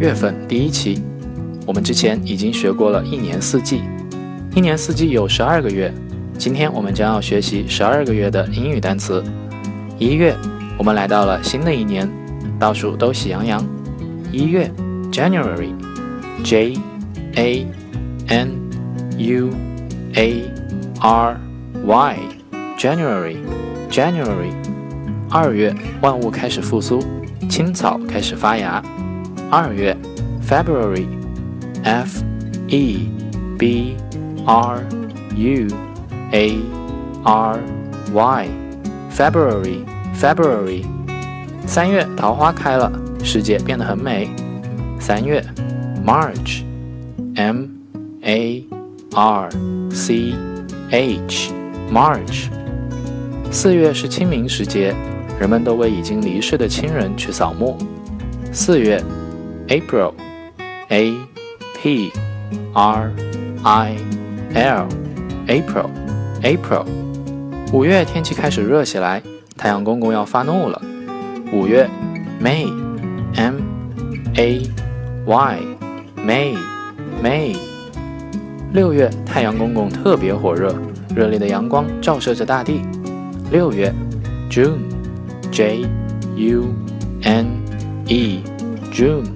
月份第一期。我们之前已经学过了一年四季，一年四季有十二个月。今天我们将要学习十二个月的英语单词。一月，我们来到了新的一年，到处都喜洋洋。一月，January，J A N U A R Y，January，January。二月，万物开始复苏，青草开始发芽。二月，February。F E B R U A R Y February February 三月桃花开了，世界变得很美。三月 March M A R C H March 四月是清明时节，人们都为已经离世的亲人去扫墓。四月 April A P R I L April April 五月天气开始热起来，太阳公公要发怒了。五月 May M A Y May May 六月太阳公公特别火热，热烈的阳光照射着大地。六月 June J U N E June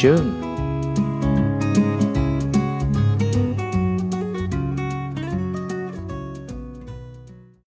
June